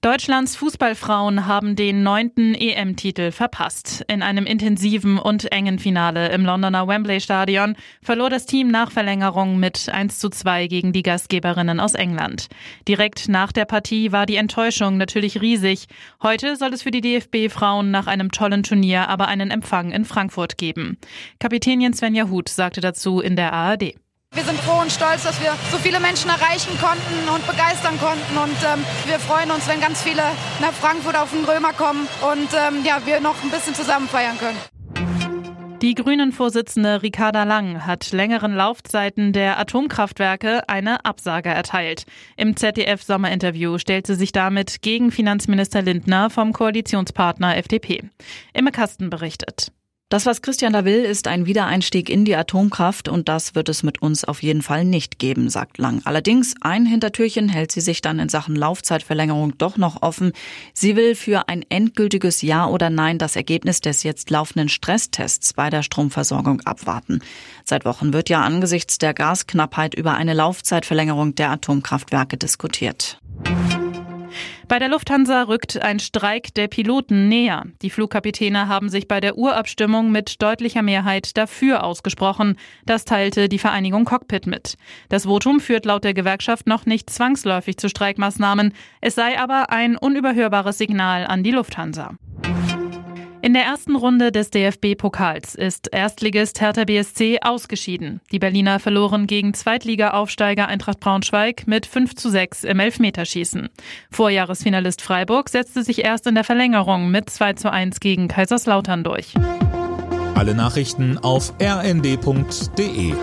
Deutschlands Fußballfrauen haben den neunten EM-Titel verpasst. In einem intensiven und engen Finale im Londoner Wembley Stadion verlor das Team nach Verlängerung mit 1 zu 2 gegen die Gastgeberinnen aus England. Direkt nach der Partie war die Enttäuschung natürlich riesig. Heute soll es für die DFB-Frauen nach einem tollen Turnier aber einen Empfang in Frankfurt geben. Kapitänin Svenja Huth sagte dazu in der ARD. Wir sind froh und stolz, dass wir so viele Menschen erreichen konnten und begeistern konnten. Und ähm, wir freuen uns, wenn ganz viele nach Frankfurt auf den Römer kommen und ähm, ja, wir noch ein bisschen zusammen feiern können. Die Grünen-Vorsitzende Ricarda Lang hat längeren Laufzeiten der Atomkraftwerke eine Absage erteilt. Im ZDF-Sommerinterview stellt sie sich damit gegen Finanzminister Lindner vom Koalitionspartner FDP. Imme Kasten berichtet. Das, was Christian da will, ist ein Wiedereinstieg in die Atomkraft und das wird es mit uns auf jeden Fall nicht geben, sagt Lang. Allerdings, ein Hintertürchen hält sie sich dann in Sachen Laufzeitverlängerung doch noch offen. Sie will für ein endgültiges Ja oder Nein das Ergebnis des jetzt laufenden Stresstests bei der Stromversorgung abwarten. Seit Wochen wird ja angesichts der Gasknappheit über eine Laufzeitverlängerung der Atomkraftwerke diskutiert. Bei der Lufthansa rückt ein Streik der Piloten näher. Die Flugkapitäne haben sich bei der Urabstimmung mit deutlicher Mehrheit dafür ausgesprochen. Das teilte die Vereinigung Cockpit mit. Das Votum führt laut der Gewerkschaft noch nicht zwangsläufig zu Streikmaßnahmen. Es sei aber ein unüberhörbares Signal an die Lufthansa. In der ersten Runde des DFB-Pokals ist Erstligist Hertha BSC ausgeschieden. Die Berliner verloren gegen Zweitliga-Aufsteiger Eintracht Braunschweig mit 5 zu 6 im Elfmeterschießen. Vorjahresfinalist Freiburg setzte sich erst in der Verlängerung mit 2 zu 1 gegen Kaiserslautern durch. Alle Nachrichten auf rnd.de